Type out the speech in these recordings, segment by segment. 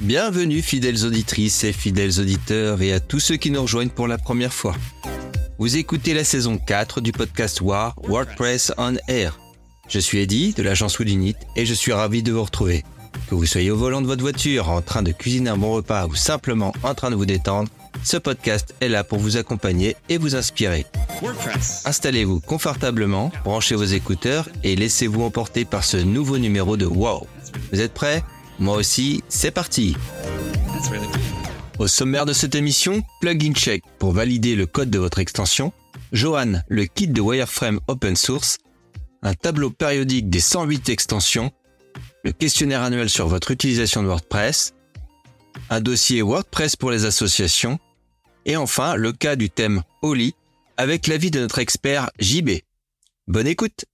Bienvenue fidèles auditrices et fidèles auditeurs et à tous ceux qui nous rejoignent pour la première fois. Vous écoutez la saison 4 du podcast War WordPress on Air. Je suis Eddy de l'agence Woodinit et je suis ravi de vous retrouver. Que vous soyez au volant de votre voiture, en train de cuisiner un bon repas ou simplement en train de vous détendre, ce podcast est là pour vous accompagner et vous inspirer. Installez-vous confortablement, branchez vos écouteurs et laissez-vous emporter par ce nouveau numéro de Wow. Vous êtes prêts? Moi aussi, c'est parti. Au sommaire de cette émission, plugin check pour valider le code de votre extension, Johan, le kit de wireframe open source, un tableau périodique des 108 extensions, le questionnaire annuel sur votre utilisation de WordPress, un dossier WordPress pour les associations, et enfin le cas du thème Oli avec l'avis de notre expert JB. Bonne écoute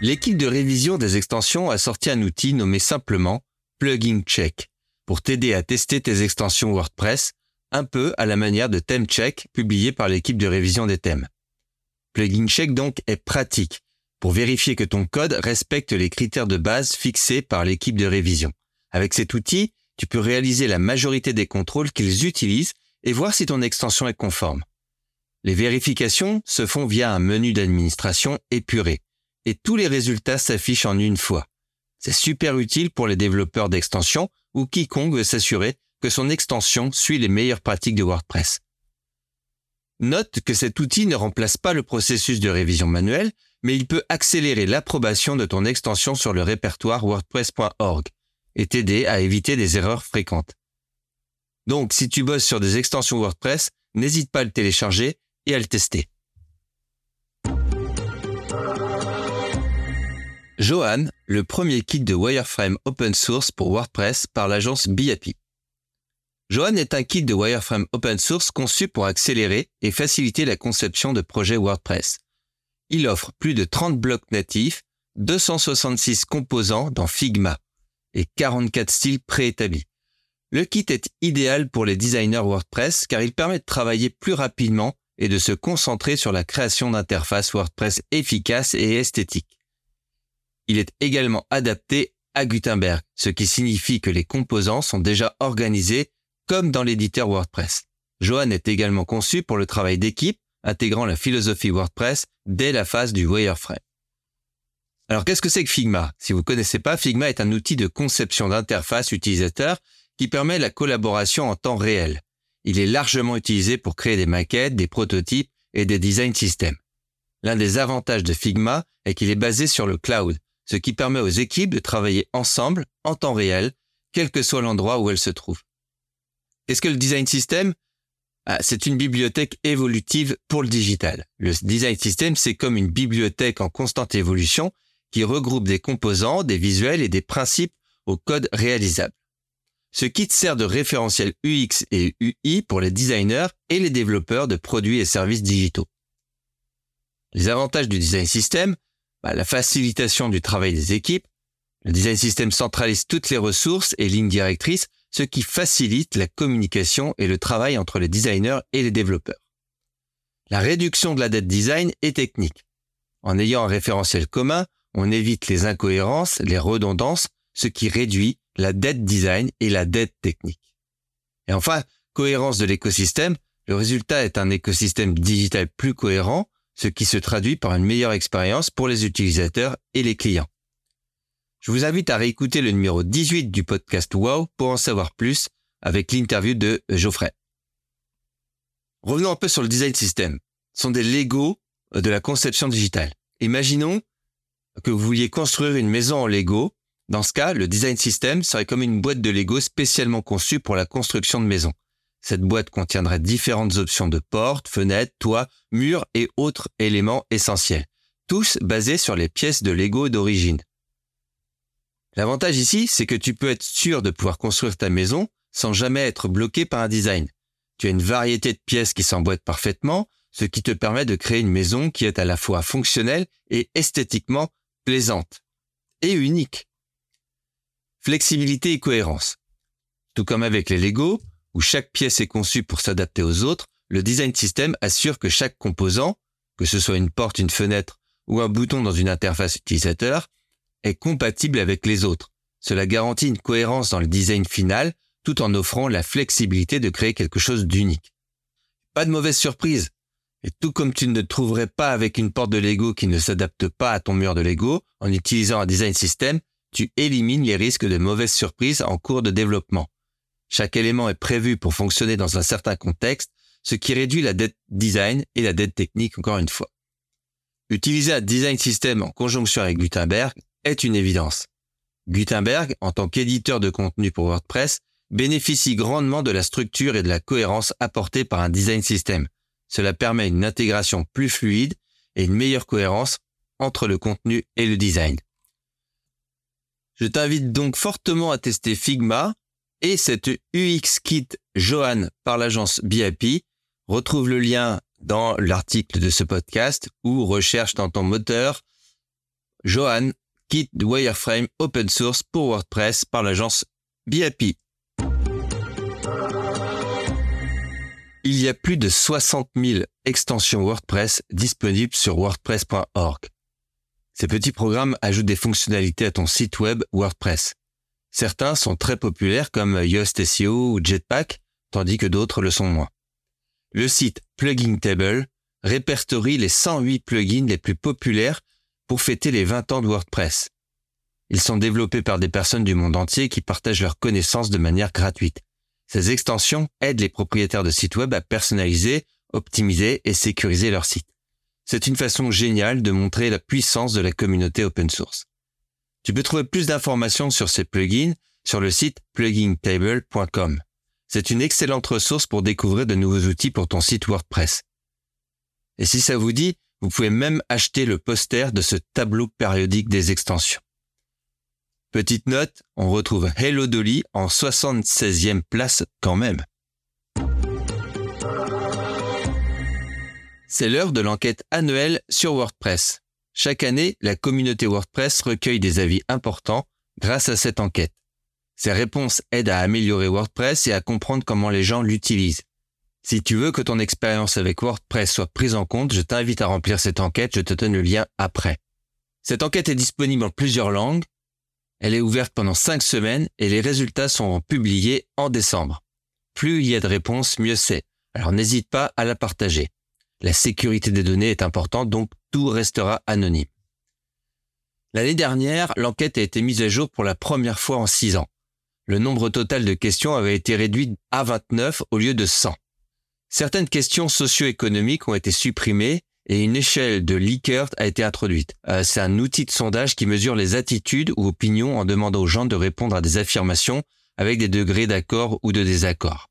L'équipe de révision des extensions a sorti un outil nommé simplement Plugin Check pour t'aider à tester tes extensions WordPress un peu à la manière de Theme Check publié par l'équipe de révision des thèmes. Plugin Check donc est pratique pour vérifier que ton code respecte les critères de base fixés par l'équipe de révision. Avec cet outil, tu peux réaliser la majorité des contrôles qu'ils utilisent et voir si ton extension est conforme. Les vérifications se font via un menu d'administration épuré et tous les résultats s'affichent en une fois. C'est super utile pour les développeurs d'extensions ou quiconque veut s'assurer que son extension suit les meilleures pratiques de WordPress. Note que cet outil ne remplace pas le processus de révision manuelle, mais il peut accélérer l'approbation de ton extension sur le répertoire wordpress.org et t'aider à éviter des erreurs fréquentes. Donc, si tu bosses sur des extensions WordPress, n'hésite pas à le télécharger et à le tester. Johan, le premier kit de wireframe open source pour WordPress par l'agence BAP. Johan est un kit de wireframe open source conçu pour accélérer et faciliter la conception de projets WordPress. Il offre plus de 30 blocs natifs, 266 composants dans Figma et 44 styles préétablis. Le kit est idéal pour les designers WordPress car il permet de travailler plus rapidement et de se concentrer sur la création d'interfaces WordPress efficaces et esthétiques. Il est également adapté à Gutenberg, ce qui signifie que les composants sont déjà organisés comme dans l'éditeur WordPress. Johan est également conçu pour le travail d'équipe, intégrant la philosophie WordPress dès la phase du wireframe. Alors qu'est-ce que c'est que Figma? Si vous ne connaissez pas, Figma est un outil de conception d'interface utilisateur qui permet la collaboration en temps réel. Il est largement utilisé pour créer des maquettes, des prototypes et des design systems. L'un des avantages de Figma est qu'il est basé sur le cloud, ce qui permet aux équipes de travailler ensemble en temps réel, quel que soit l'endroit où elles se trouvent. Qu'est-ce que le design system? Ah, C'est une bibliothèque évolutive pour le digital. Le design system, c'est comme une bibliothèque en constante évolution qui regroupe des composants, des visuels et des principes au code réalisable. Ce kit sert de référentiel UX et UI pour les designers et les développeurs de produits et services digitaux. Les avantages du design system, bah, la facilitation du travail des équipes, le design system centralise toutes les ressources et lignes directrices, ce qui facilite la communication et le travail entre les designers et les développeurs. La réduction de la dette design est technique. En ayant un référentiel commun, on évite les incohérences, les redondances, ce qui réduit la dette design et la dette technique. Et enfin, cohérence de l'écosystème, le résultat est un écosystème digital plus cohérent, ce qui se traduit par une meilleure expérience pour les utilisateurs et les clients. Je vous invite à réécouter le numéro 18 du podcast Wow pour en savoir plus avec l'interview de Geoffrey. Revenons un peu sur le design system. Ce sont des Lego de la conception digitale. Imaginons que vous vouliez construire une maison en Lego, dans ce cas, le design system serait comme une boîte de Lego spécialement conçue pour la construction de maisons. Cette boîte contiendrait différentes options de portes, fenêtres, toits, murs et autres éléments essentiels, tous basés sur les pièces de Lego d'origine. L'avantage ici, c'est que tu peux être sûr de pouvoir construire ta maison sans jamais être bloqué par un design. Tu as une variété de pièces qui s'emboîtent parfaitement, ce qui te permet de créer une maison qui est à la fois fonctionnelle et esthétiquement plaisante et unique. Flexibilité et cohérence. Tout comme avec les Lego, où chaque pièce est conçue pour s'adapter aux autres, le design system assure que chaque composant, que ce soit une porte, une fenêtre ou un bouton dans une interface utilisateur, est compatible avec les autres, Cela garantit une cohérence dans le design final tout en offrant la flexibilité de créer quelque chose d'unique. Pas de mauvaise surprise. Et tout comme tu ne trouverais pas avec une porte de Lego qui ne s'adapte pas à ton mur de Lego, en utilisant un design system, tu élimines les risques de mauvaises surprises en cours de développement. Chaque élément est prévu pour fonctionner dans un certain contexte, ce qui réduit la dette design et la dette technique encore une fois. Utiliser un design system en conjonction avec Gutenberg est une évidence. Gutenberg, en tant qu'éditeur de contenu pour WordPress, bénéficie grandement de la structure et de la cohérence apportée par un design system. Cela permet une intégration plus fluide et une meilleure cohérence entre le contenu et le design. Je t'invite donc fortement à tester Figma et cette UX Kit Johan par l'agence BIP. Retrouve le lien dans l'article de ce podcast ou recherche dans ton moteur Johan Kit Wireframe Open Source pour WordPress par l'agence BIP. Il y a plus de 60 000 extensions WordPress disponibles sur wordpress.org. Ces petits programmes ajoutent des fonctionnalités à ton site web WordPress. Certains sont très populaires comme Yoast SEO ou Jetpack, tandis que d'autres le sont moins. Le site Plugin Table répertorie les 108 plugins les plus populaires pour fêter les 20 ans de WordPress. Ils sont développés par des personnes du monde entier qui partagent leurs connaissances de manière gratuite. Ces extensions aident les propriétaires de sites web à personnaliser, optimiser et sécuriser leur site. C'est une façon géniale de montrer la puissance de la communauté open source. Tu peux trouver plus d'informations sur ces plugins sur le site plugintable.com. C'est une excellente ressource pour découvrir de nouveaux outils pour ton site WordPress. Et si ça vous dit, vous pouvez même acheter le poster de ce tableau périodique des extensions. Petite note, on retrouve Hello Dolly en 76e place quand même. C'est l'heure de l'enquête annuelle sur WordPress. Chaque année, la communauté WordPress recueille des avis importants grâce à cette enquête. Ces réponses aident à améliorer WordPress et à comprendre comment les gens l'utilisent. Si tu veux que ton expérience avec WordPress soit prise en compte, je t'invite à remplir cette enquête, je te donne le lien après. Cette enquête est disponible en plusieurs langues, elle est ouverte pendant 5 semaines et les résultats sont publiés en décembre. Plus il y a de réponses, mieux c'est. Alors n'hésite pas à la partager. La sécurité des données est importante, donc tout restera anonyme. L'année dernière, l'enquête a été mise à jour pour la première fois en 6 ans. Le nombre total de questions avait été réduit à 29 au lieu de 100. Certaines questions socio-économiques ont été supprimées et une échelle de Likert a été introduite. Euh, c'est un outil de sondage qui mesure les attitudes ou opinions en demandant aux gens de répondre à des affirmations avec des degrés d'accord ou de désaccord.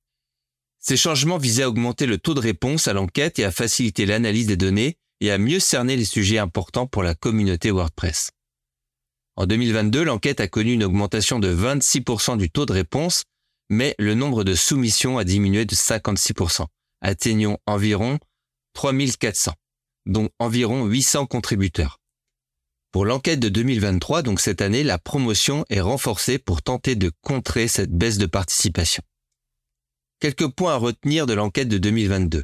Ces changements visaient à augmenter le taux de réponse à l'enquête et à faciliter l'analyse des données et à mieux cerner les sujets importants pour la communauté WordPress. En 2022, l'enquête a connu une augmentation de 26% du taux de réponse, mais le nombre de soumissions a diminué de 56%, atteignant environ 3400 dont environ 800 contributeurs. Pour l'enquête de 2023, donc cette année, la promotion est renforcée pour tenter de contrer cette baisse de participation. Quelques points à retenir de l'enquête de 2022.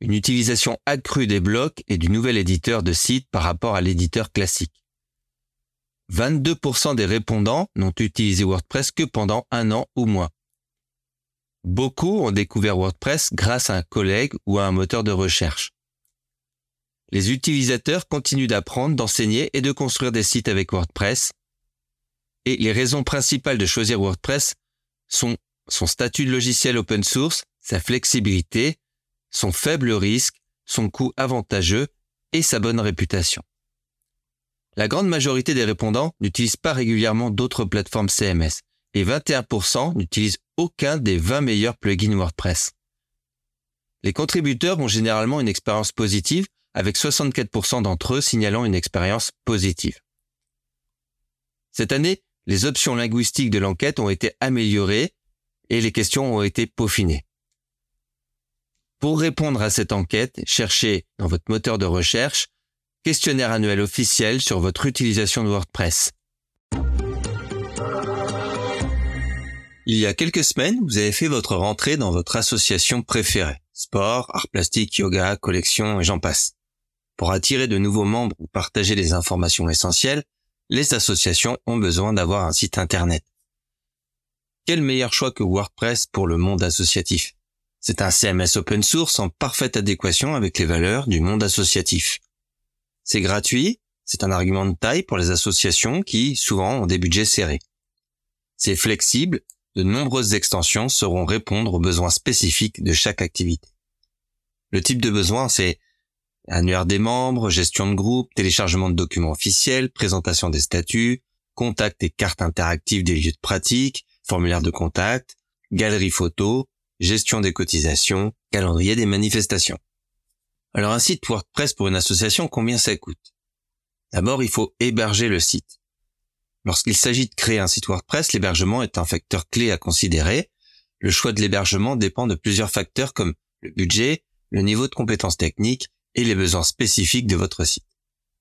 Une utilisation accrue des blocs et du nouvel éditeur de site par rapport à l'éditeur classique. 22% des répondants n'ont utilisé WordPress que pendant un an ou moins. Beaucoup ont découvert WordPress grâce à un collègue ou à un moteur de recherche. Les utilisateurs continuent d'apprendre, d'enseigner et de construire des sites avec WordPress. Et les raisons principales de choisir WordPress sont son statut de logiciel open source, sa flexibilité, son faible risque, son coût avantageux et sa bonne réputation. La grande majorité des répondants n'utilisent pas régulièrement d'autres plateformes CMS et 21% n'utilisent aucun des 20 meilleurs plugins WordPress. Les contributeurs ont généralement une expérience positive avec 64% d'entre eux signalant une expérience positive. Cette année, les options linguistiques de l'enquête ont été améliorées et les questions ont été peaufinées. Pour répondre à cette enquête, cherchez dans votre moteur de recherche questionnaire annuel officiel sur votre utilisation de WordPress. Il y a quelques semaines, vous avez fait votre rentrée dans votre association préférée. Sport, art plastique, yoga, collection et j'en passe. Pour attirer de nouveaux membres ou partager des informations essentielles, les associations ont besoin d'avoir un site Internet. Quel meilleur choix que WordPress pour le monde associatif? C'est un CMS open source en parfaite adéquation avec les valeurs du monde associatif. C'est gratuit, c'est un argument de taille pour les associations qui, souvent, ont des budgets serrés. C'est flexible, de nombreuses extensions sauront répondre aux besoins spécifiques de chaque activité. Le type de besoin, c'est annuaire des membres, gestion de groupe, téléchargement de documents officiels, présentation des statuts, contact et cartes interactives des lieux de pratique, formulaire de contact, galerie photo, gestion des cotisations, calendrier des manifestations. Alors un site WordPress pour une association, combien ça coûte? D'abord, il faut héberger le site. Lorsqu'il s'agit de créer un site WordPress, l'hébergement est un facteur clé à considérer. Le choix de l'hébergement dépend de plusieurs facteurs comme le budget, le niveau de compétences techniques et les besoins spécifiques de votre site.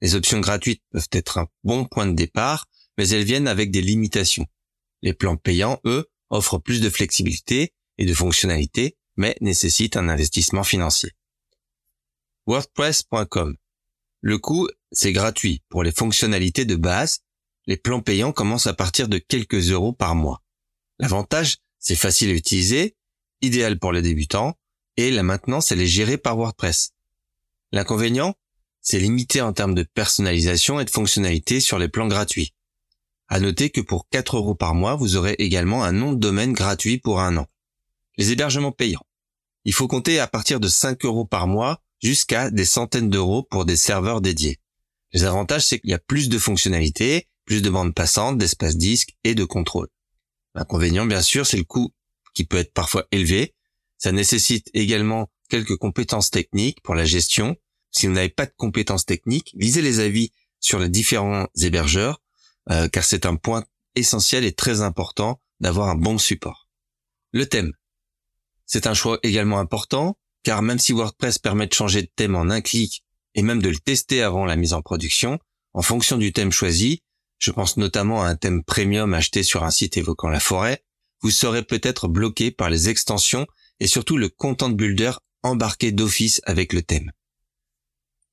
Les options gratuites peuvent être un bon point de départ, mais elles viennent avec des limitations. Les plans payants, eux, offrent plus de flexibilité et de fonctionnalités, mais nécessitent un investissement financier. WordPress.com. Le coût, c'est gratuit pour les fonctionnalités de base. Les plans payants commencent à partir de quelques euros par mois. L'avantage, c'est facile à utiliser, idéal pour les débutants, et la maintenance, elle est gérée par WordPress. L'inconvénient, c'est limité en termes de personnalisation et de fonctionnalité sur les plans gratuits. À noter que pour 4 euros par mois, vous aurez également un nom de domaine gratuit pour un an. Les hébergements payants. Il faut compter à partir de 5 euros par mois jusqu'à des centaines d'euros pour des serveurs dédiés. Les avantages, c'est qu'il y a plus de fonctionnalités, plus de bandes passantes, d'espace disque et de contrôle. L'inconvénient, bien sûr, c'est le coût qui peut être parfois élevé ça nécessite également quelques compétences techniques pour la gestion. Si vous n'avez pas de compétences techniques, lisez les avis sur les différents hébergeurs, euh, car c'est un point essentiel et très important d'avoir un bon support. Le thème. C'est un choix également important, car même si WordPress permet de changer de thème en un clic et même de le tester avant la mise en production, en fonction du thème choisi, je pense notamment à un thème premium acheté sur un site évoquant la forêt, vous serez peut-être bloqué par les extensions et surtout le Content Builder embarqué d'office avec le thème.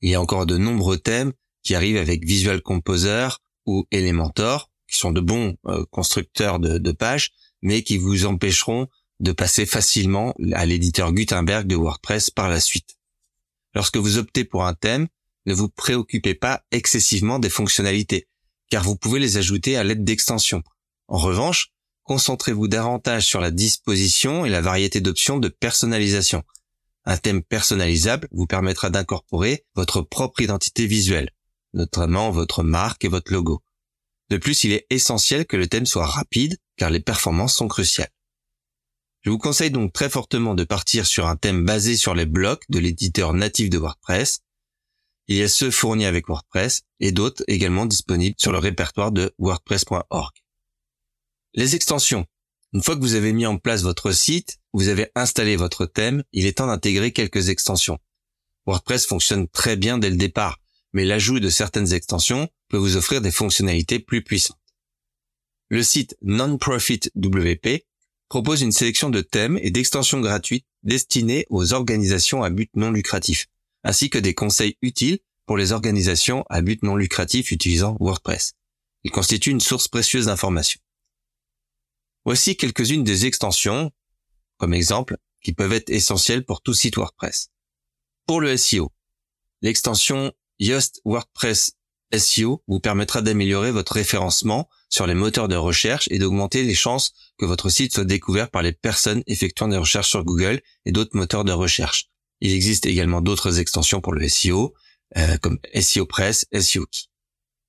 Il y a encore de nombreux thèmes qui arrivent avec Visual Composer ou Elementor, qui sont de bons euh, constructeurs de, de, pages, mais qui vous empêcheront de passer facilement à l'éditeur Gutenberg de WordPress par la suite. Lorsque vous optez pour un thème, ne vous préoccupez pas excessivement des fonctionnalités, car vous pouvez les ajouter à l'aide d'extensions. En revanche, concentrez-vous davantage sur la disposition et la variété d'options de personnalisation. Un thème personnalisable vous permettra d'incorporer votre propre identité visuelle, notamment votre marque et votre logo. De plus, il est essentiel que le thème soit rapide car les performances sont cruciales. Je vous conseille donc très fortement de partir sur un thème basé sur les blocs de l'éditeur natif de WordPress. Il y a ceux fournis avec WordPress et d'autres également disponibles sur le répertoire de wordpress.org. Les extensions. Une fois que vous avez mis en place votre site, vous avez installé votre thème, il est temps d'intégrer quelques extensions. WordPress fonctionne très bien dès le départ, mais l'ajout de certaines extensions peut vous offrir des fonctionnalités plus puissantes. Le site Nonprofit WP propose une sélection de thèmes et d'extensions gratuites destinées aux organisations à but non lucratif, ainsi que des conseils utiles pour les organisations à but non lucratif utilisant WordPress. Il constitue une source précieuse d'informations. Voici quelques-unes des extensions, comme exemple, qui peuvent être essentielles pour tout site WordPress. Pour le SEO, l'extension Yoast WordPress SEO vous permettra d'améliorer votre référencement sur les moteurs de recherche et d'augmenter les chances que votre site soit découvert par les personnes effectuant des recherches sur Google et d'autres moteurs de recherche. Il existe également d'autres extensions pour le SEO, euh, comme SEO Press, SEO Key.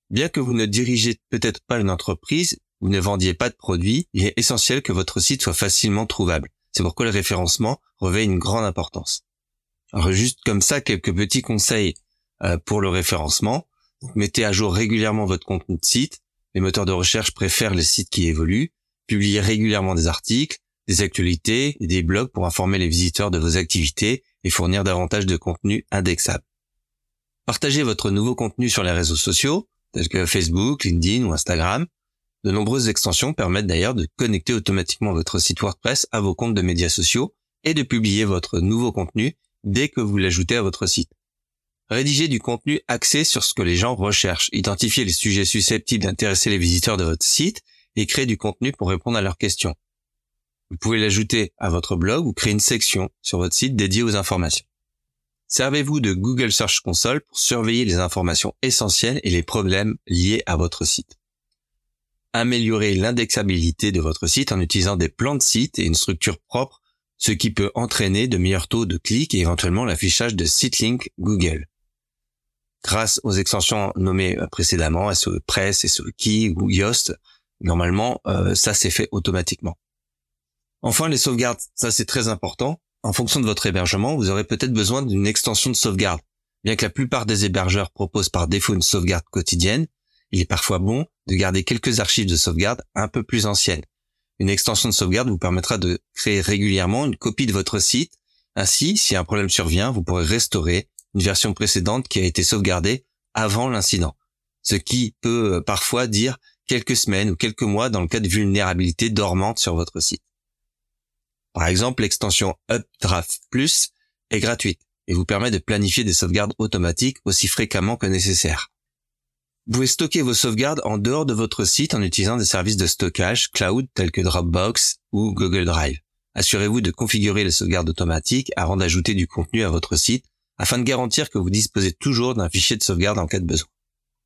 Bien que vous ne dirigez peut-être pas une entreprise, vous ne vendiez pas de produit, il est essentiel que votre site soit facilement trouvable. C'est pourquoi le référencement revêt une grande importance. Alors juste comme ça, quelques petits conseils euh, pour le référencement. mettez à jour régulièrement votre contenu de site. Les moteurs de recherche préfèrent les sites qui évoluent. Publiez régulièrement des articles, des actualités et des blogs pour informer les visiteurs de vos activités et fournir davantage de contenu indexable. Partagez votre nouveau contenu sur les réseaux sociaux, tels que Facebook, LinkedIn ou Instagram. De nombreuses extensions permettent d'ailleurs de connecter automatiquement votre site WordPress à vos comptes de médias sociaux et de publier votre nouveau contenu dès que vous l'ajoutez à votre site. Rédigez du contenu axé sur ce que les gens recherchent. Identifiez les sujets susceptibles d'intéresser les visiteurs de votre site et créez du contenu pour répondre à leurs questions. Vous pouvez l'ajouter à votre blog ou créer une section sur votre site dédiée aux informations. Servez-vous de Google Search Console pour surveiller les informations essentielles et les problèmes liés à votre site. Améliorez l'indexabilité de votre site en utilisant des plans de site et une structure propre, ce qui peut entraîner de meilleurs taux de clics et éventuellement l'affichage de link Google. Grâce aux extensions nommées précédemment, SEO Press, SEO Key ou Yoast, normalement, euh, ça s'est fait automatiquement. Enfin, les sauvegardes, ça c'est très important. En fonction de votre hébergement, vous aurez peut-être besoin d'une extension de sauvegarde. Bien que la plupart des hébergeurs proposent par défaut une sauvegarde quotidienne, il est parfois bon de garder quelques archives de sauvegarde un peu plus anciennes. Une extension de sauvegarde vous permettra de créer régulièrement une copie de votre site. Ainsi, si un problème survient, vous pourrez restaurer une version précédente qui a été sauvegardée avant l'incident. Ce qui peut euh, parfois dire quelques semaines ou quelques mois dans le cas de vulnérabilité dormante sur votre site. Par exemple, l'extension Updraft Plus est gratuite et vous permet de planifier des sauvegardes automatiques aussi fréquemment que nécessaire. Vous pouvez stocker vos sauvegardes en dehors de votre site en utilisant des services de stockage cloud tels que Dropbox ou Google Drive. Assurez-vous de configurer les sauvegardes automatiques avant d'ajouter du contenu à votre site afin de garantir que vous disposez toujours d'un fichier de sauvegarde en cas de besoin.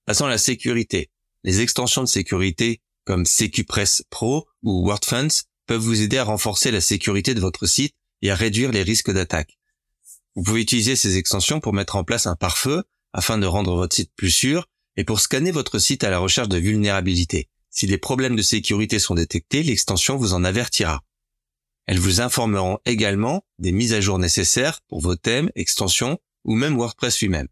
Passons à la sécurité. Les extensions de sécurité comme SecuPress Pro ou WordFence peuvent vous aider à renforcer la sécurité de votre site et à réduire les risques d'attaque. Vous pouvez utiliser ces extensions pour mettre en place un pare-feu afin de rendre votre site plus sûr et pour scanner votre site à la recherche de vulnérabilités. Si des problèmes de sécurité sont détectés, l'extension vous en avertira. Elles vous informeront également des mises à jour nécessaires pour vos thèmes, extensions ou même WordPress lui-même.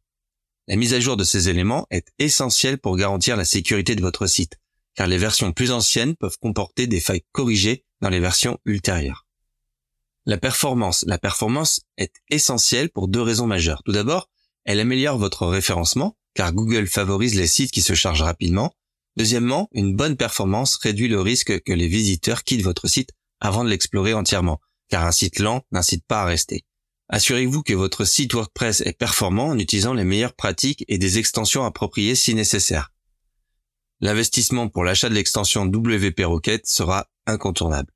La mise à jour de ces éléments est essentielle pour garantir la sécurité de votre site, car les versions plus anciennes peuvent comporter des failles corrigées dans les versions ultérieures. La performance. Est essentielle pour deux raisons majeures. Tout d'abord, elle améliore votre référencement, car Google favorise les sites qui se chargent rapidement. Deuxièmement, une bonne performance réduit le risque que les visiteurs quittent votre site avant de l'explorer entièrement, car un site lent n'incite pas à rester. Assurez-vous que votre site WordPress est performant en utilisant les meilleures pratiques et des extensions appropriées si nécessaire. L'investissement pour l'achat de l'extension WP Rocket sera incontournable.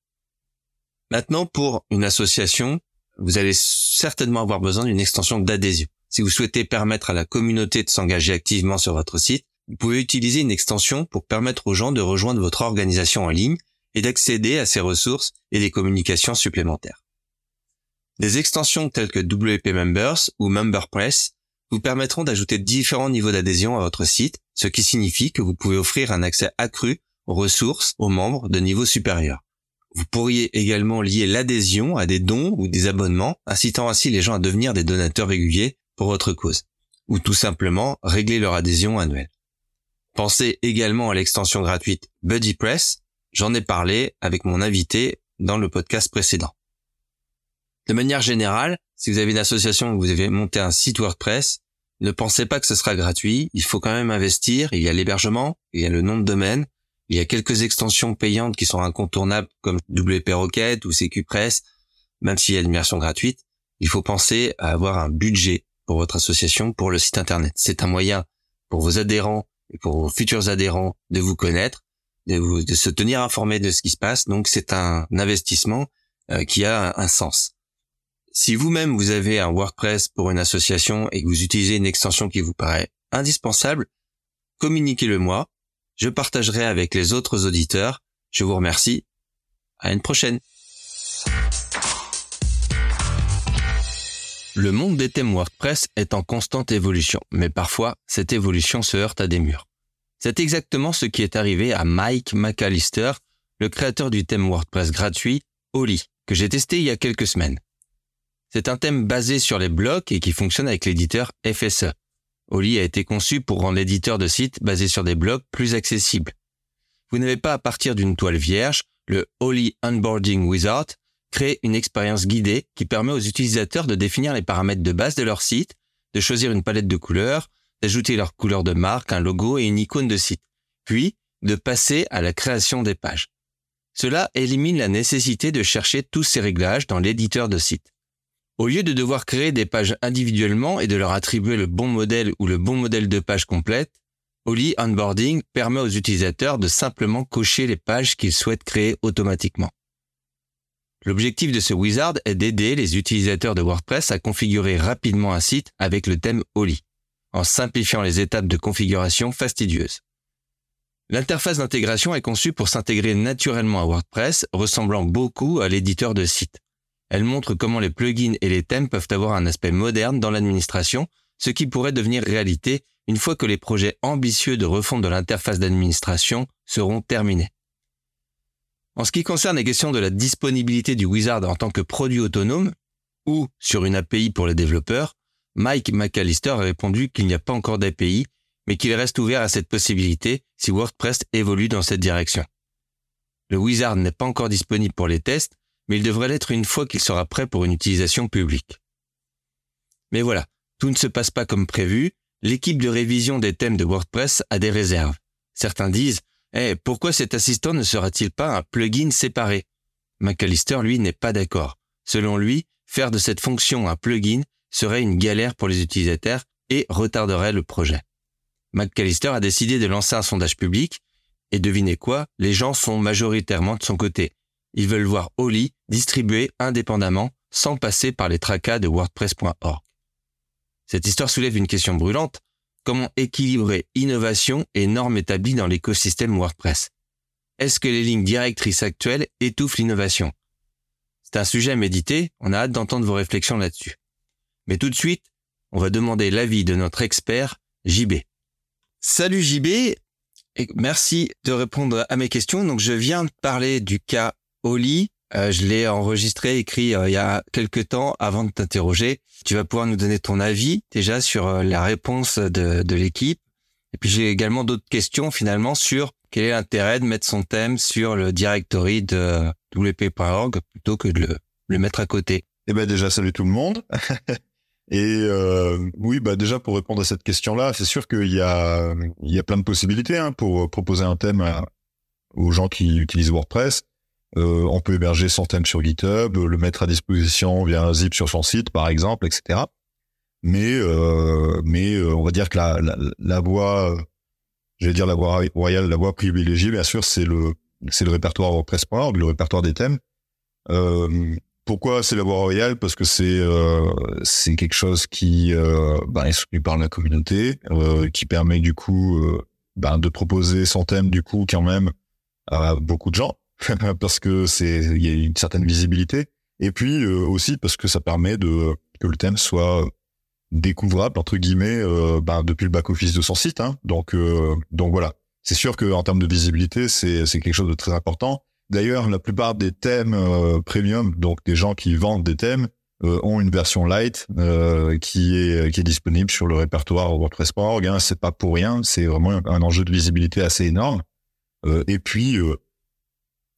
Maintenant, pour une association, vous allez certainement avoir besoin d'une extension d'adhésion. Si vous souhaitez permettre à la communauté de s'engager activement sur votre site, vous pouvez utiliser une extension pour permettre aux gens de rejoindre votre organisation en ligne et d'accéder à ses ressources et des communications supplémentaires. Des extensions telles que WP Members ou MemberPress vous permettront d'ajouter différents niveaux d'adhésion à votre site, ce qui signifie que vous pouvez offrir un accès accru aux ressources aux membres de niveau supérieur. Vous pourriez également lier l'adhésion à des dons ou des abonnements, incitant ainsi les gens à devenir des donateurs réguliers pour votre cause, ou tout simplement régler leur adhésion annuelle. Pensez également à l'extension gratuite BuddyPress, j'en ai parlé avec mon invité dans le podcast précédent. De manière générale, si vous avez une association où vous avez monté un site WordPress, ne pensez pas que ce sera gratuit, il faut quand même investir, il y a l'hébergement, il y a le nom de domaine, il y a quelques extensions payantes qui sont incontournables comme WP Rocket ou CQPress, même s'il y a une version gratuite, il faut penser à avoir un budget pour votre association pour le site internet. C'est un moyen pour vos adhérents et pour vos futurs adhérents de vous connaître, de, de se tenir informés de ce qui se passe. Donc c'est un investissement euh, qui a un sens. Si vous-même vous avez un WordPress pour une association et que vous utilisez une extension qui vous paraît indispensable, communiquez-le moi. Je partagerai avec les autres auditeurs. Je vous remercie. À une prochaine. Le monde des thèmes WordPress est en constante évolution, mais parfois cette évolution se heurte à des murs. C'est exactement ce qui est arrivé à Mike McAllister, le créateur du thème WordPress gratuit Oli, que j'ai testé il y a quelques semaines. C'est un thème basé sur les blocs et qui fonctionne avec l'éditeur FSE. Oli a été conçu pour rendre l'éditeur de site basé sur des blocs plus accessible. Vous n'avez pas à partir d'une toile vierge, le Oli Onboarding Wizard crée une expérience guidée qui permet aux utilisateurs de définir les paramètres de base de leur site, de choisir une palette de couleurs, d'ajouter leur couleur de marque, un logo et une icône de site, puis de passer à la création des pages. Cela élimine la nécessité de chercher tous ces réglages dans l'éditeur de site. Au lieu de devoir créer des pages individuellement et de leur attribuer le bon modèle ou le bon modèle de page complète, Oli Onboarding permet aux utilisateurs de simplement cocher les pages qu'ils souhaitent créer automatiquement. L'objectif de ce wizard est d'aider les utilisateurs de WordPress à configurer rapidement un site avec le thème Oli, en simplifiant les étapes de configuration fastidieuses. L'interface d'intégration est conçue pour s'intégrer naturellement à WordPress, ressemblant beaucoup à l'éditeur de site. Elle montre comment les plugins et les thèmes peuvent avoir un aspect moderne dans l'administration, ce qui pourrait devenir réalité une fois que les projets ambitieux de refonte de l'interface d'administration seront terminés. En ce qui concerne les questions de la disponibilité du wizard en tant que produit autonome ou sur une API pour les développeurs, Mike McAllister a répondu qu'il n'y a pas encore d'API, mais qu'il reste ouvert à cette possibilité si WordPress évolue dans cette direction. Le wizard n'est pas encore disponible pour les tests, mais il devrait l'être une fois qu'il sera prêt pour une utilisation publique. Mais voilà, tout ne se passe pas comme prévu, l'équipe de révision des thèmes de WordPress a des réserves. Certains disent eh, pourquoi cet assistant ne sera-t-il pas un plugin séparé? McAllister, lui, n'est pas d'accord. Selon lui, faire de cette fonction un plugin serait une galère pour les utilisateurs et retarderait le projet. McAllister a décidé de lancer un sondage public et devinez quoi, les gens sont majoritairement de son côté. Ils veulent voir Oli distribué indépendamment sans passer par les tracas de WordPress.org. Cette histoire soulève une question brûlante. Comment équilibrer innovation et normes établies dans l'écosystème WordPress? Est-ce que les lignes directrices actuelles étouffent l'innovation? C'est un sujet à méditer, on a hâte d'entendre vos réflexions là-dessus. Mais tout de suite, on va demander l'avis de notre expert, JB. Salut JB, et merci de répondre à mes questions. Donc je viens de parler du cas Oli. Euh, je l'ai enregistré, écrit euh, il y a quelques temps avant de t'interroger. Tu vas pouvoir nous donner ton avis déjà sur euh, la réponse de, de l'équipe. Et puis j'ai également d'autres questions finalement sur quel est l'intérêt de mettre son thème sur le directory de wp.org plutôt que de le, le mettre à côté. Eh ben déjà salut tout le monde. Et euh, oui, bah déjà pour répondre à cette question-là, c'est sûr qu'il y a il y a plein de possibilités hein, pour proposer un thème aux gens qui utilisent WordPress. Euh, on peut héberger son thème sur GitHub, le mettre à disposition via un zip sur son site, par exemple, etc. Mais euh, mais euh, on va dire que la, la, la voie, j'allais dire la voie royale, la voie privilégiée, bien sûr, c'est le c'est le répertoire WordPress.org, le répertoire des thèmes. Euh, pourquoi c'est la voie royale? Parce que c'est euh, c'est quelque chose qui euh, ben, est soutenu par la communauté, qui permet du coup ben, de proposer son thème du coup quand même à beaucoup de gens. parce que c'est il y a une certaine visibilité et puis euh, aussi parce que ça permet de que le thème soit découvrable entre guillemets euh, ben, depuis le back office de son site hein. donc euh, donc voilà c'est sûr que en termes de visibilité c'est c'est quelque chose de très important d'ailleurs la plupart des thèmes premium donc des gens qui vendent des thèmes ont une version light qui est qui est disponible sur le répertoire WordPress.org hein. c'est pas pour rien c'est vraiment un enjeu de visibilité assez énorme et puis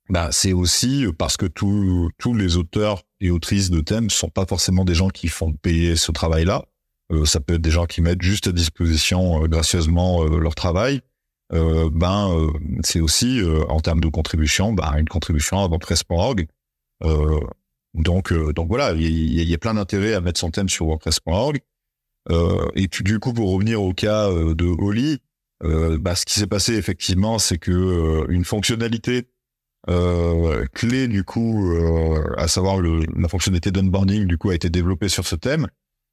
bah, c'est aussi parce que tous les auteurs et autrices de thèmes sont pas forcément des gens qui font payer ce travail-là. Euh, ça peut être des gens qui mettent juste à disposition euh, gracieusement euh, leur travail. Euh, ben, c'est aussi en termes de contribution, ben, une contribution à WordPress.org. donc, donc voilà, il y, a plein d'intérêts à mettre son thème sur WordPress.org. et puis, du coup, pour revenir au cas de Oli, bah, ce qui s'est passé effectivement, c'est que une fonctionnalité euh, clé du coup, euh, à savoir le, la fonctionnalité d'onboarding du coup a été développée sur ce thème.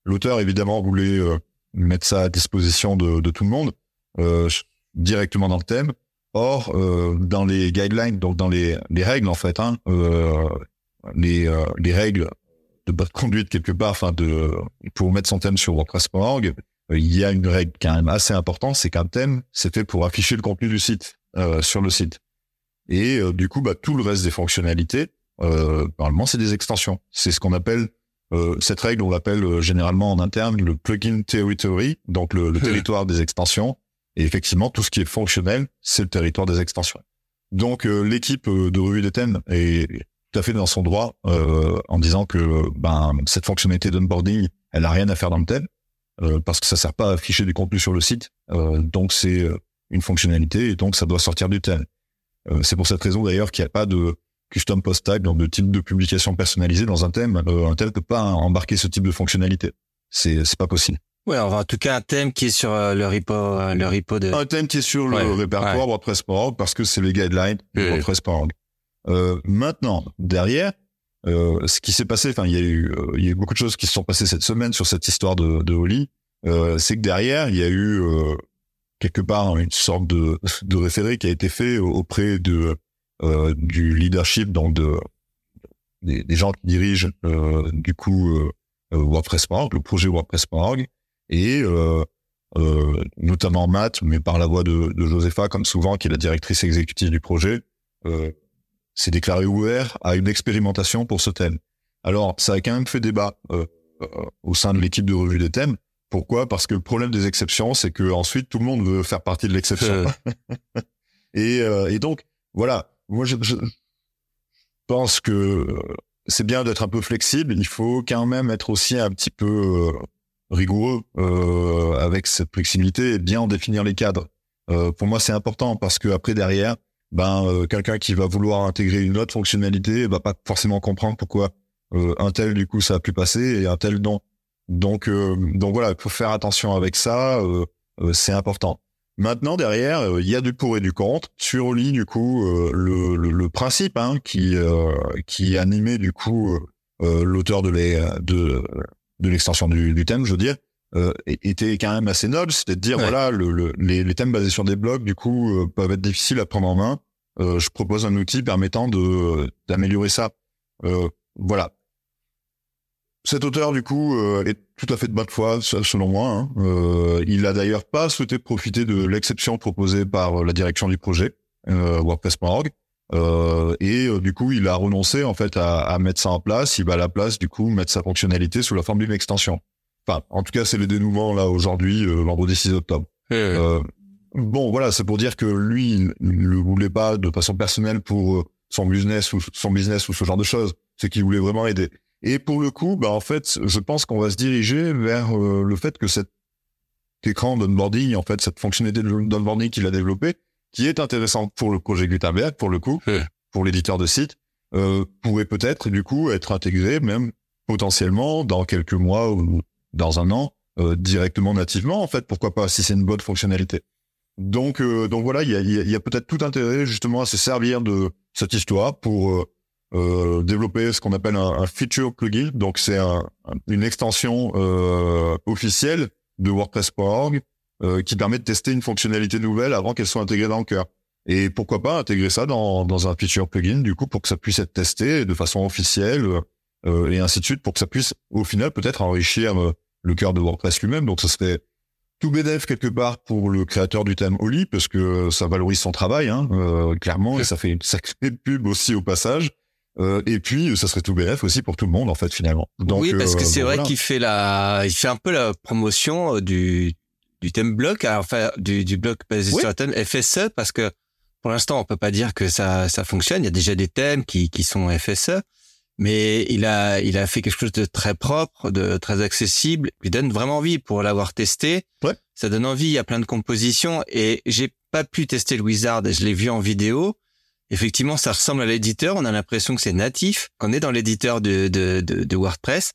L'auteur évidemment voulait euh, mettre ça à disposition de, de tout le monde euh, directement dans le thème. Or, dans les guidelines, donc dans les, les règles en fait, hein, les, les règles de bonne conduite quelque part, enfin de pour mettre son thème sur WordPress.org, il y a une règle quand même assez importante, c'est qu'un thème c'est fait pour afficher le contenu du site sur le site. Et euh, du coup, bah, tout le reste des fonctionnalités, euh, normalement, c'est des extensions. C'est ce qu'on appelle euh, cette règle, on l'appelle euh, généralement en interne le plugin territory, donc le, le territoire des extensions. Et effectivement, tout ce qui est fonctionnel, c'est le territoire des extensions. Donc, l'équipe de revue des thèmes est tout à fait dans son droit en disant que ben, cette fonctionnalité d'onboarding, elle a rien à faire dans le thème parce que ça sert pas à afficher du contenu sur le site. donc, c'est une fonctionnalité et donc ça doit sortir du thème. Euh, c'est pour cette raison d'ailleurs qu'il n'y a pas de custom post type, donc de type de publication personnalisée dans un thème, un thème peut pas embarquer ce type de fonctionnalité. C'est pas possible. Ouais, en tout cas un thème qui est sur le repo, le repo de. Un thème qui est sur le répertoire WordPress.org parce que c'est les guidelines de WordPress.org. Euh, maintenant, derrière, euh, ce qui s'est passé, enfin, il y a eu, il y a eu beaucoup de choses qui se sont passées cette semaine sur cette histoire de, de Holly. c'est que derrière, il y a eu quelque part une sorte de, de référé qui a été fait auprès de euh, du leadership donc de des, des gens qui dirigent euh, du coup euh, WordPress.org, le projet WordPress.org et notamment Matt, mais par la voix de, de Josepha comme souvent qui est la directrice exécutive du projet, s'est déclaré ouvert à une expérimentation pour ce thème. Alors ça a quand même fait débat au sein de l'équipe de revue des thèmes pourquoi? Parce que le problème des exceptions, c'est que ensuite tout le monde veut faire partie de l'exception. et, euh, et, donc voilà, moi je, je pense que euh, c'est bien d'être un peu flexible. Il faut quand même être aussi un petit peu euh, rigoureux euh, avec cette flexibilité et bien en définir les cadres. Euh, pour moi, c'est important parce que après derrière, ben quelqu'un qui va vouloir intégrer une autre fonctionnalité va pas forcément comprendre pourquoi un tel du coup ça a pu passer et un tel non. Donc, euh, donc voilà, il faut faire attention avec ça, euh, euh, c'est important. Maintenant, derrière, il y a du pour et du contre. Sur Oli, du coup, le, le, le, principe hein, qui, qui animait du coup l'auteur de de, de l'extension du, du, thème, je veux dire, était quand même assez noble. C'était de dire, voilà, le, les, les, thèmes basés sur des blocs, du coup, peuvent être difficiles à prendre en main. je propose un outil permettant de d'améliorer ça. voilà, cet auteur, du coup, euh, est tout à fait de bonne foi, selon moi. Hein. Euh, il a d'ailleurs pas souhaité profiter de l'exception proposée par la direction du projet, euh, WordPress.org. Euh, et du coup, il a renoncé en fait à, à, mettre ça en place. Il va à la place, du coup, mettre sa fonctionnalité sous la forme d'une extension. Enfin, en tout cas, c'est le dénouement là aujourd'hui, vendredi 6 octobre. bon, voilà, c'est pour dire que lui, il ne le voulait pas de façon personnelle pour son business ou son business ou ce genre de choses. C'est qu'il voulait vraiment aider. Et pour le coup, bah en fait, je pense qu'on va se diriger vers euh, le fait que cet écran d'onboarding, en fait, cette fonctionnalité d'onboarding qu'il a développé, qui est intéressante pour le projet Gutenberg, pour le coup, pour l'éditeur de site, euh, pourrait peut-être du coup être intégré même potentiellement dans quelques mois ou dans un an euh, directement nativement en fait pourquoi pas si c'est une bonne fonctionnalité donc euh, donc voilà il y a, y a peut-être tout intérêt justement à se servir de cette histoire pour développer ce qu'on appelle un, un, feature plugin. Donc c'est un, une extension officielle de WordPress.org euh, qui permet de tester une fonctionnalité nouvelle avant qu'elle soit intégrée dans le cœur. Et pourquoi pas intégrer ça dans, dans un feature plugin du coup pour que ça puisse être testé de façon officielle euh, et ainsi de suite pour que ça puisse au final peut-être enrichir euh, le cœur de WordPress lui-même. Donc ça serait tout bénéf quelque part pour le créateur du thème Oli parce que ça valorise son travail hein, euh, clairement et ça fait une sacrée pub aussi au passage. Euh, et puis, ça serait tout bénéf aussi pour tout le monde, en fait, finalement. Donc, oui, parce que euh, c'est vrai qu'il fait la, il fait un peu la promotion euh, du, du thème bloc, enfin, du, du bloc basé sur le thème FSE, parce que pour l'instant, on peut pas dire que ça, ça fonctionne. Il y a déjà des thèmes qui, qui sont FSE, mais il a, il a fait quelque chose de très propre, de très accessible, qui donne vraiment envie pour l'avoir testé. Ouais. Ça donne envie. Il y a plein de compositions et j'ai pas pu tester le Wizard. Je l'ai vu en vidéo effectivement, ça ressemble à l'éditeur. On a l'impression que c'est natif, qu'on est dans l'éditeur de, de, de, WordPress.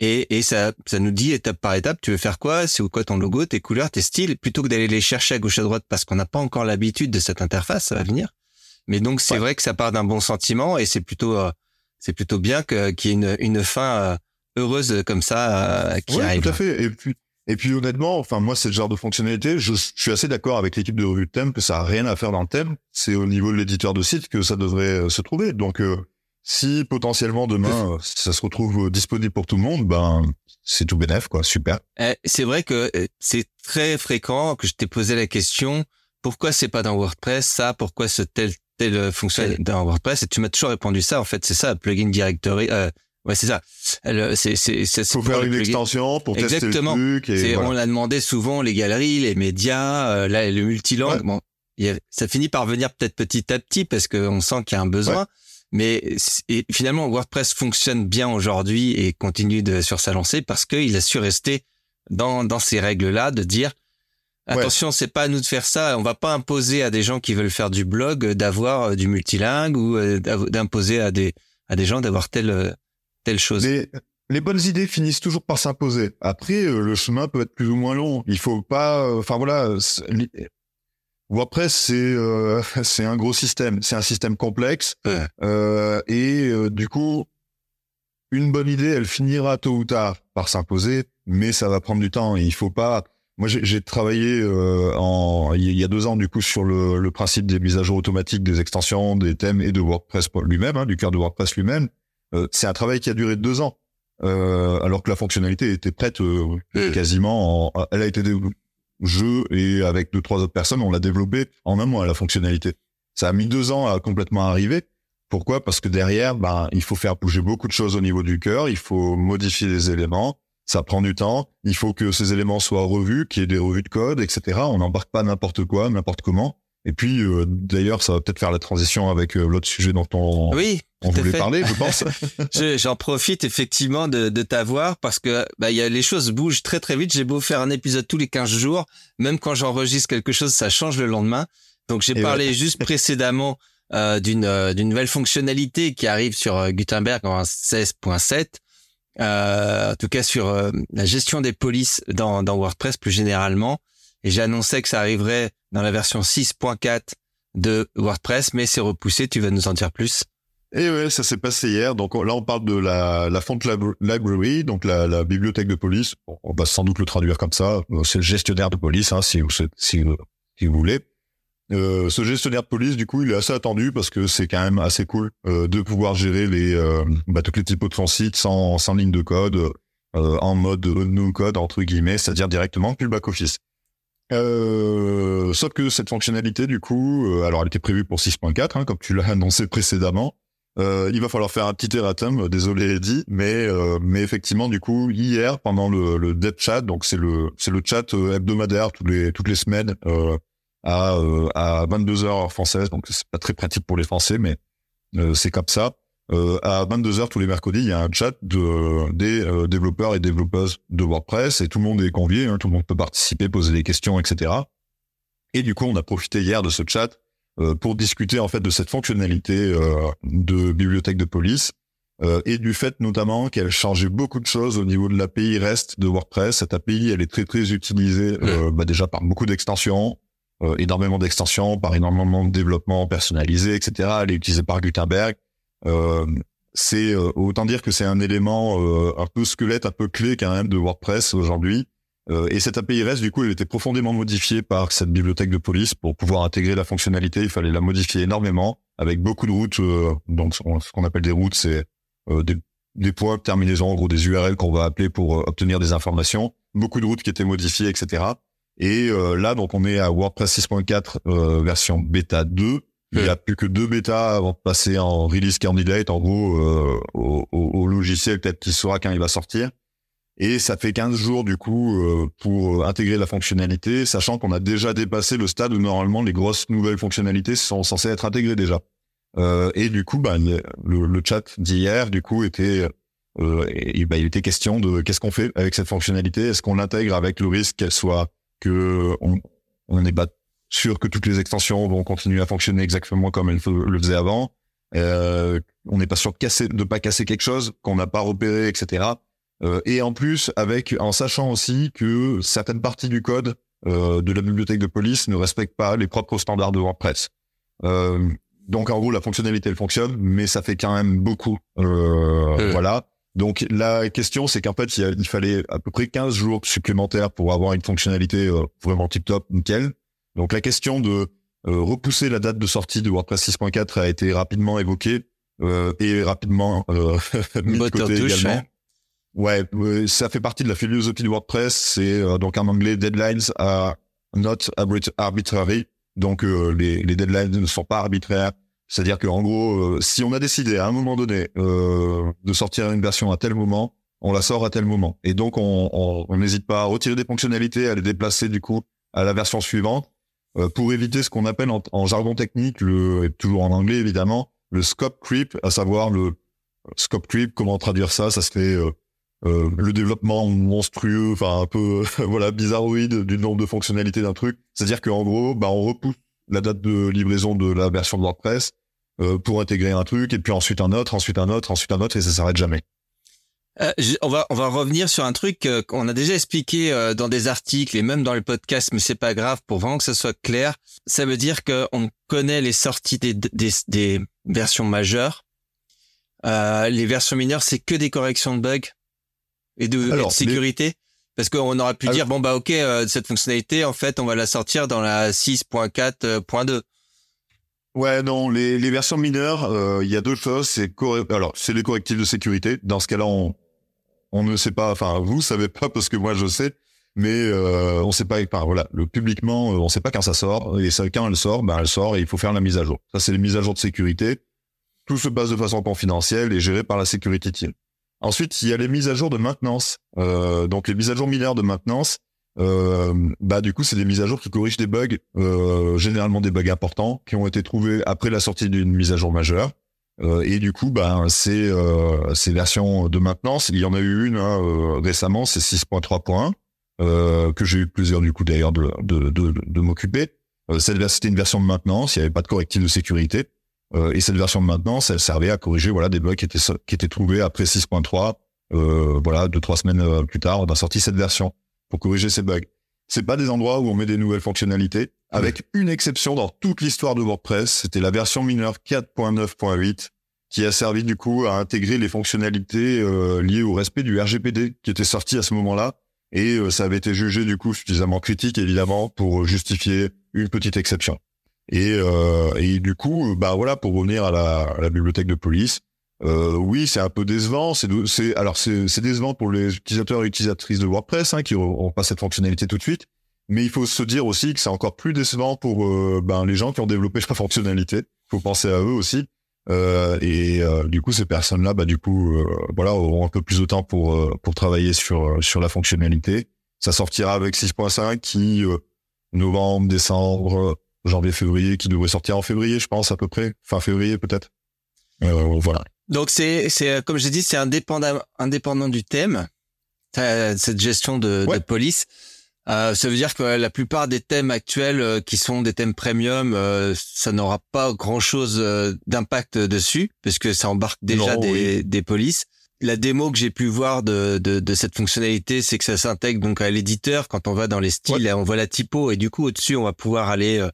Et, et ça, ça nous dit étape par étape, tu veux faire quoi? C'est quoi ton logo, tes couleurs, tes styles? Plutôt que d'aller les chercher à gauche à droite parce qu'on n'a pas encore l'habitude de cette interface, ça va venir. Mais donc c'est vrai que ça part d'un bon sentiment et c'est plutôt euh, c'est plutôt bien que qu'il y ait une, une fin euh, heureuse comme ça euh, qui oui, arrive. Tout à fait. Et puis et puis honnêtement, enfin moi c'est le genre de fonctionnalité, je, suis assez d'accord avec l'équipe de revue de thème que ça a rien à faire dans le thème. C'est au niveau de l'éditeur de site que ça devrait euh, se trouver. Donc si potentiellement demain euh, ça se retrouve disponible pour tout le monde, ben c'est tout bénef quoi, super. Eh, c'est vrai que c'est très fréquent que je t'ai posé la question pourquoi c'est pas dans WordPress ça, pourquoi ce tel tel fonctionne dans WordPress? Et tu m'as toujours répondu ça en fait, c'est ça plugin directory Ouais, c'est ça. C'est c'est c'est faut faire une extension pour Exactement. tester le truc. Et On l'a demandé souvent les galeries, les médias, euh, là le multilangue. Bon, ça finit par venir peut-être petit à petit parce qu'on sent qu'il y a un besoin. Mais finalement, WordPress fonctionne bien aujourd'hui et continue de, sur sa lancée parce qu'il a su rester dans, dans ces règles-là de dire Attention, c'est pas à nous de faire ça. On va pas imposer à des gens qui veulent faire du blog d'avoir du multilingue ou d'imposer à des à des gens d'avoir telle telle chose. Mais les bonnes idées finissent toujours par s'imposer. Après, le chemin peut être plus ou moins long. Il faut pas. Enfin voilà. WordPress, c'est euh, c'est un gros système, c'est un système complexe euh, et euh, du coup, une bonne idée, elle finira tôt ou tard par s'imposer, mais ça va prendre du temps. Et il faut pas. Moi, j'ai travaillé euh, en il y a deux ans du coup sur le, le, principe des mises à jour automatiques des extensions, des thèmes et de WordPress lui-même, hein, du cœur de WordPress lui-même. c'est un travail qui a duré deux ans. alors que la fonctionnalité était prête quasiment, en, elle a été jeu et avec deux trois autres personnes, on l'a développé en un mois la fonctionnalité. Ça a mis deux ans à complètement arriver. Pourquoi? Parce que derrière, ben, il faut faire bouger beaucoup de choses au niveau du cœur, il faut modifier les éléments, ça prend du temps, il faut que ces éléments soient revus, qu'il y ait des revues de code, etc. On n'embarque pas n'importe quoi, n'importe comment. Et puis, euh, d'ailleurs, ça va peut-être faire la transition avec euh, l'autre sujet dont on, oui, on voulait parler, je pense. J'en profite effectivement de, de t'avoir parce que bah, y a, les choses bougent très très vite. J'ai beau faire un épisode tous les 15 jours, même quand j'enregistre quelque chose, ça change le lendemain. Donc j'ai parlé juste précédemment euh, d'une d'une nouvelle fonctionnalité qui arrive sur Gutenberg en 16.7. en tout cas sur la gestion des polices dans, dans WordPress plus généralement. Et j'ai annoncé que ça arriverait dans la version 6.4 de WordPress, mais c'est repoussé. Tu vas nous en dire plus. Et ouais, ça s'est passé hier. Donc là, on parle de la, la font library, donc la, bibliothèque de police. On va sans doute le traduire comme ça. C'est le gestionnaire de police, hein, si, vous, si, si vous voulez. Euh, ce gestionnaire de police, du coup, il est assez attendu parce que c'est quand même assez cool euh, de pouvoir gérer les euh, bah, toutes les typos de son sans, sans ligne de code, euh, en mode no code entre guillemets, c'est-à-dire directement depuis le back office. Euh, sauf que cette fonctionnalité, du coup, euh, alors elle était prévue pour 6.4, hein, comme tu l'as annoncé précédemment. Euh, il va falloir faire un petit erratum, euh, désolé Eddie, mais euh, mais effectivement, du coup, hier pendant le, le dev chat, donc c'est le c'est le chat hebdomadaire tous les toutes les semaines à à 22 heures françaises, donc c'est pas très pratique pour les Français, mais c'est comme ça. À 22h tous les mercredis, il y a un chat de, des développeurs et développeuses de WordPress et tout le monde est convié, hein, tout le monde peut participer, poser des questions, etc. Et du coup, on a profité hier de ce chat pour discuter en fait de cette fonctionnalité de bibliothèque de police et du fait notamment qu'elle changeait beaucoup de choses au niveau de l'API REST de WordPress. Cette API, elle est très très utilisée bah, déjà par beaucoup d'extensions, énormément d'extensions, par énormément de développement personnalisé, etc. Elle est utilisée par Gutenberg. Euh, c'est euh, autant dire que c'est un élément euh, un peu squelette, un peu clé quand même de WordPress aujourd'hui. Et cette API REST, du coup, elle était profondément modifiée par cette bibliothèque de police pour pouvoir intégrer la fonctionnalité. Il fallait la modifier énormément avec beaucoup de routes. donc, ce qu'on appelle des routes, c'est des, des points de terminaison, en gros des URL qu'on va appeler pour obtenir des informations. Beaucoup de routes qui étaient modifiées, etc. Et là, donc, on est à WordPress 6.4 version bêta 2. Il n'y a plus que deux bêtas avant de passer en release candidate, en gros, euh, au, au, logiciel peut-être qui saura quand il va sortir. Et ça fait 15 jours du coup euh, pour intégrer la fonctionnalité, sachant qu'on a déjà dépassé le stade où normalement les grosses nouvelles fonctionnalités sont censées être intégrées déjà. Euh, et du coup, bah, le, le chat d'hier, du coup, était euh, et, bah, il était question de qu'est-ce qu'on fait avec cette fonctionnalité? Est-ce qu'on l'intègre avec le risque qu'elle soit que on, on est sûr que toutes les extensions vont continuer à fonctionner exactement comme elles le faisaient avant? Euh, on n'est pas sûr de, casser, de pas casser quelque chose qu'on n'a pas repéré, etc. Euh, et en plus, avec en sachant aussi que certaines parties du code euh, de la bibliothèque de police ne respectent pas les propres standards de WordPress. Euh, donc en gros, la fonctionnalité elle fonctionne, mais ça fait quand même beaucoup. Euh, voilà. Donc la question, c'est qu'en fait, il, il, fallait à peu près 15 jours supplémentaires pour avoir une fonctionnalité vraiment tip-top, nickel. Donc la question de euh, repousser la date de sortie de WordPress 6.4 a été rapidement évoquée euh, et rapidement euh, mis de côté également. Ouais, ça fait partie de la philosophie de WordPress. C'est euh, donc en anglais deadlines are not arbitrary. Donc les, les deadlines ne sont pas arbitraires. C'est-à-dire qu'en gros, si on a décidé à un moment donné de sortir une version à tel moment, on la sort à tel moment. Et donc on n'hésite pas à retirer des fonctionnalités, à les déplacer du coup à la version suivante euh, pour éviter ce qu'on appelle en, jargon technique, le, et toujours en anglais évidemment, le scope creep, à savoir le scope creep, comment traduire ça Ça se fait, euh, le développement monstrueux, enfin un peu voilà bizarroïde du nombre de fonctionnalités d'un truc. C'est-à-dire qu'en gros, bah on repousse la date de livraison de la version WordPress pour intégrer un truc et puis ensuite un autre, ensuite un autre, ensuite un autre et ça s'arrête jamais. Euh, on va on va revenir sur un truc euh, qu'on a déjà expliqué euh, dans des articles et même dans le podcast, mais c'est pas grave pour vraiment que ça soit clair. Ça veut dire qu'on connaît les sorties des, des, des versions majeures. les versions mineures, c'est que des corrections de bugs et de, sécurité. Parce qu'on aurait pu dire bon bah ok cette fonctionnalité en fait on va la sortir dans la 6.4.2. Ouais, non, les, les versions mineures, il y a deux choses. C'est alors c'est les correctifs de sécurité. Dans ce cas-là, on, on ne sait pas, enfin vous savez pas parce que moi je sais, mais euh, on sait pas, enfin voilà, le publiquement, euh, on sait pas quand ça sort et ça, quand elle sort, ben elle sort et il faut faire la mise à jour. Ça c'est les mises à jour de sécurité. Tout se passe de façon confidentielle et géré par la sécurité team. Ensuite, il y a les mises à jour de maintenance. Euh, donc les mises à jour mineures de maintenance, euh, bah du coup c'est des mises à jour qui corrigent des bugs, euh, généralement des bugs importants qui ont été trouvés après la sortie d'une mise à jour majeure. Euh, et du coup, ben, c'est euh, ces versions de maintenance. Il y en a eu une hein, euh, récemment, c'est 6.3.1 euh, que j'ai eu plusieurs du coup d'ailleurs de, de, de, de m'occuper. c'était une version de maintenance, il n'y avait pas de correctif de sécurité. Et cette version de maintenance, elle servait à corriger voilà des bugs qui étaient qui étaient trouvés après 6.3. voilà, deux trois semaines plus tard, on a sorti cette version pour corriger ces bugs. C'est pas des endroits où on met des nouvelles fonctionnalités, avec une exception dans toute l'histoire de WordPress. C'était la version mineure 4.9.8 qui a servi du coup à intégrer les fonctionnalités euh, liées au respect du RGPD qui était sorti à ce moment-là. Et euh, ça avait été jugé du coup suffisamment critique évidemment pour justifier une petite exception. Et, euh, et du coup, bah voilà, pour revenir à la, à la bibliothèque de police, euh, oui, c'est un peu décevant. C'est, alors c'est, décevant pour les utilisateurs et utilisatrices de WordPress hein, qui n'ont pas cette fonctionnalité tout de suite. Mais il faut se dire aussi que c'est encore plus décevant pour euh, ben, les gens qui ont développé la fonctionnalité. Il faut penser à eux aussi. Euh, et euh, du coup, ces personnes-là, bah, du coup, euh, voilà, auront un peu plus de temps pour pour travailler sur sur la fonctionnalité. Ça sortira avec 6.5 qui novembre, décembre, janvier, février, qui devrait sortir en février, je pense à peu près, fin février peut-être. voilà. Donc c'est c'est comme j'ai dit, c'est indépendant indépendant du thème. Cette gestion de, de police. Euh, ça veut dire que la plupart des thèmes actuels euh, qui sont des thèmes premium, euh, ça n'aura pas grand-chose d'impact dessus, puisque ça embarque déjà des, des polices. La démo que j'ai pu voir de, de, de cette fonctionnalité, c'est que ça s'intègre donc à l'éditeur. Quand on va dans les styles, on voit la typo et du coup au-dessus, on va pouvoir aller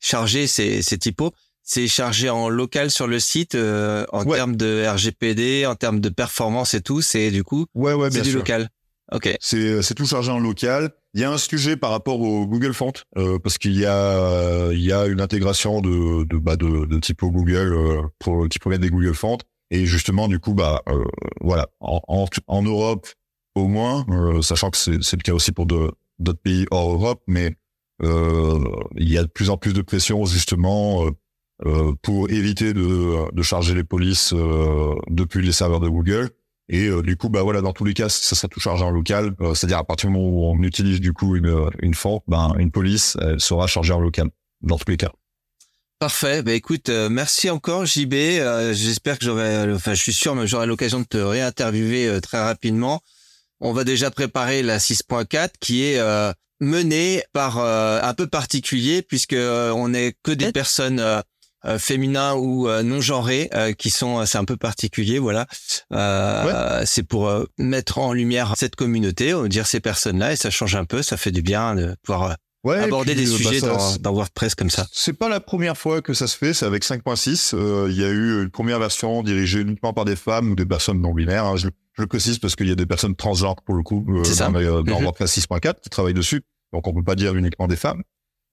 charger ces, ces typos. C'est chargé en local sur le site en termes de RGPD, en termes de performance et tout. C'est du coup, ouais, ouais, c'est du local. Ok. C'est c'est tout chargé en local. Il y a un sujet par rapport au Google Font euh, parce qu'il y a il y a une intégration de de bah de, de typo Google euh, pour qui provient des Google Fonts et justement du coup bah euh, voilà en, en, en Europe au moins euh, sachant que c'est c'est le cas aussi pour d'autres pays hors Europe mais il y a de plus en plus de pression justement pour éviter de de charger les polices depuis les serveurs de Google et euh, du coup, bah voilà, dans tous les cas, ça sera tout chargé en local. Euh, c'est-à-dire à partir du moment où on utilise du coup une, euh, une ben une police, elle sera chargée en local dans tous les cas. Parfait. Bah écoute, merci encore JB. J'espère que j'aurai, enfin je suis sûr, mais j'aurai l'occasion de te réinterviewer très rapidement. On va déjà préparer la 6.4 qui est menée par un peu particulier puisque on est que des personnes euh, féminins ou euh, non genrés euh, qui sont c'est un peu particulier voilà c'est pour mettre en lumière cette communauté dire ces personnes là et ça change un peu ça fait du bien de pouvoir aborder des bah, sujets dans, dans, WordPress comme ça. C'est pas la première fois que ça se fait, c'est avec 5.6. Il y a eu une première version dirigée uniquement par des femmes ou des personnes non binaires. Hein. Je, je, le précise parce qu'il y a des personnes transgenres pour le coup dans, dans mhm. WordPress 6.4 qui travaillent dessus. Donc on peut pas dire uniquement des femmes.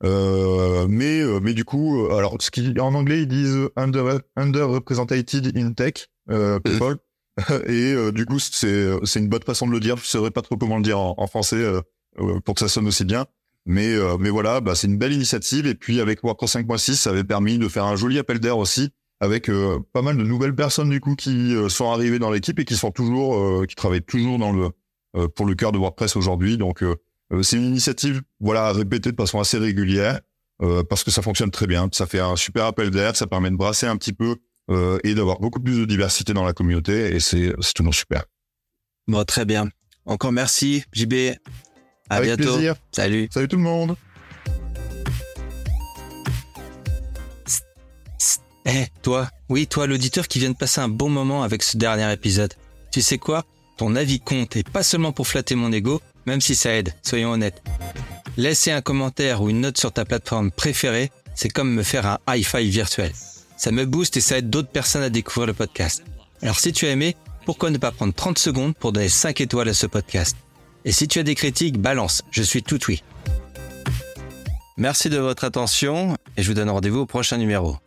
Euh, mais euh, mais du coup, euh, alors ce qui en anglais ils disent under underrepresented in tech euh, people et du coup c'est c'est une bonne façon de le dire. Je saurais pas trop comment le dire en, en français pour que ça sonne aussi bien. Mais mais voilà, bah, c'est une belle initiative et puis avec WordPress 5.6 ça avait permis de faire un joli appel d'air aussi avec pas mal de nouvelles personnes du coup qui sont arrivées dans l'équipe et qui sont toujours qui travaillent toujours dans le pour le cœur de WordPress aujourd'hui. Donc euh, c'est une initiative, voilà, répétée de façon assez régulière euh, parce que ça fonctionne très bien. Ça fait un super appel d'air, ça permet de brasser un petit peu euh, et d'avoir beaucoup plus de diversité dans la communauté et c'est c'est toujours super. Bon, très bien. Encore merci, JB. À Avec bientôt. plaisir. Salut. Salut tout le monde. Eh, toi, oui, toi, l'auditeur qui vient de passer un bon moment avec ce dernier épisode. Tu sais quoi? Ton avis compte et pas seulement pour flatter mon ego, même si ça aide, soyons honnêtes. Laisser un commentaire ou une note sur ta plateforme préférée, c'est comme me faire un high five virtuel. Ça me booste et ça aide d'autres personnes à découvrir le podcast. Alors si tu as aimé, pourquoi ne pas prendre 30 secondes pour donner 5 étoiles à ce podcast? Et si tu as des critiques, balance, je suis tout oui. Merci de votre attention et je vous donne rendez-vous au prochain numéro.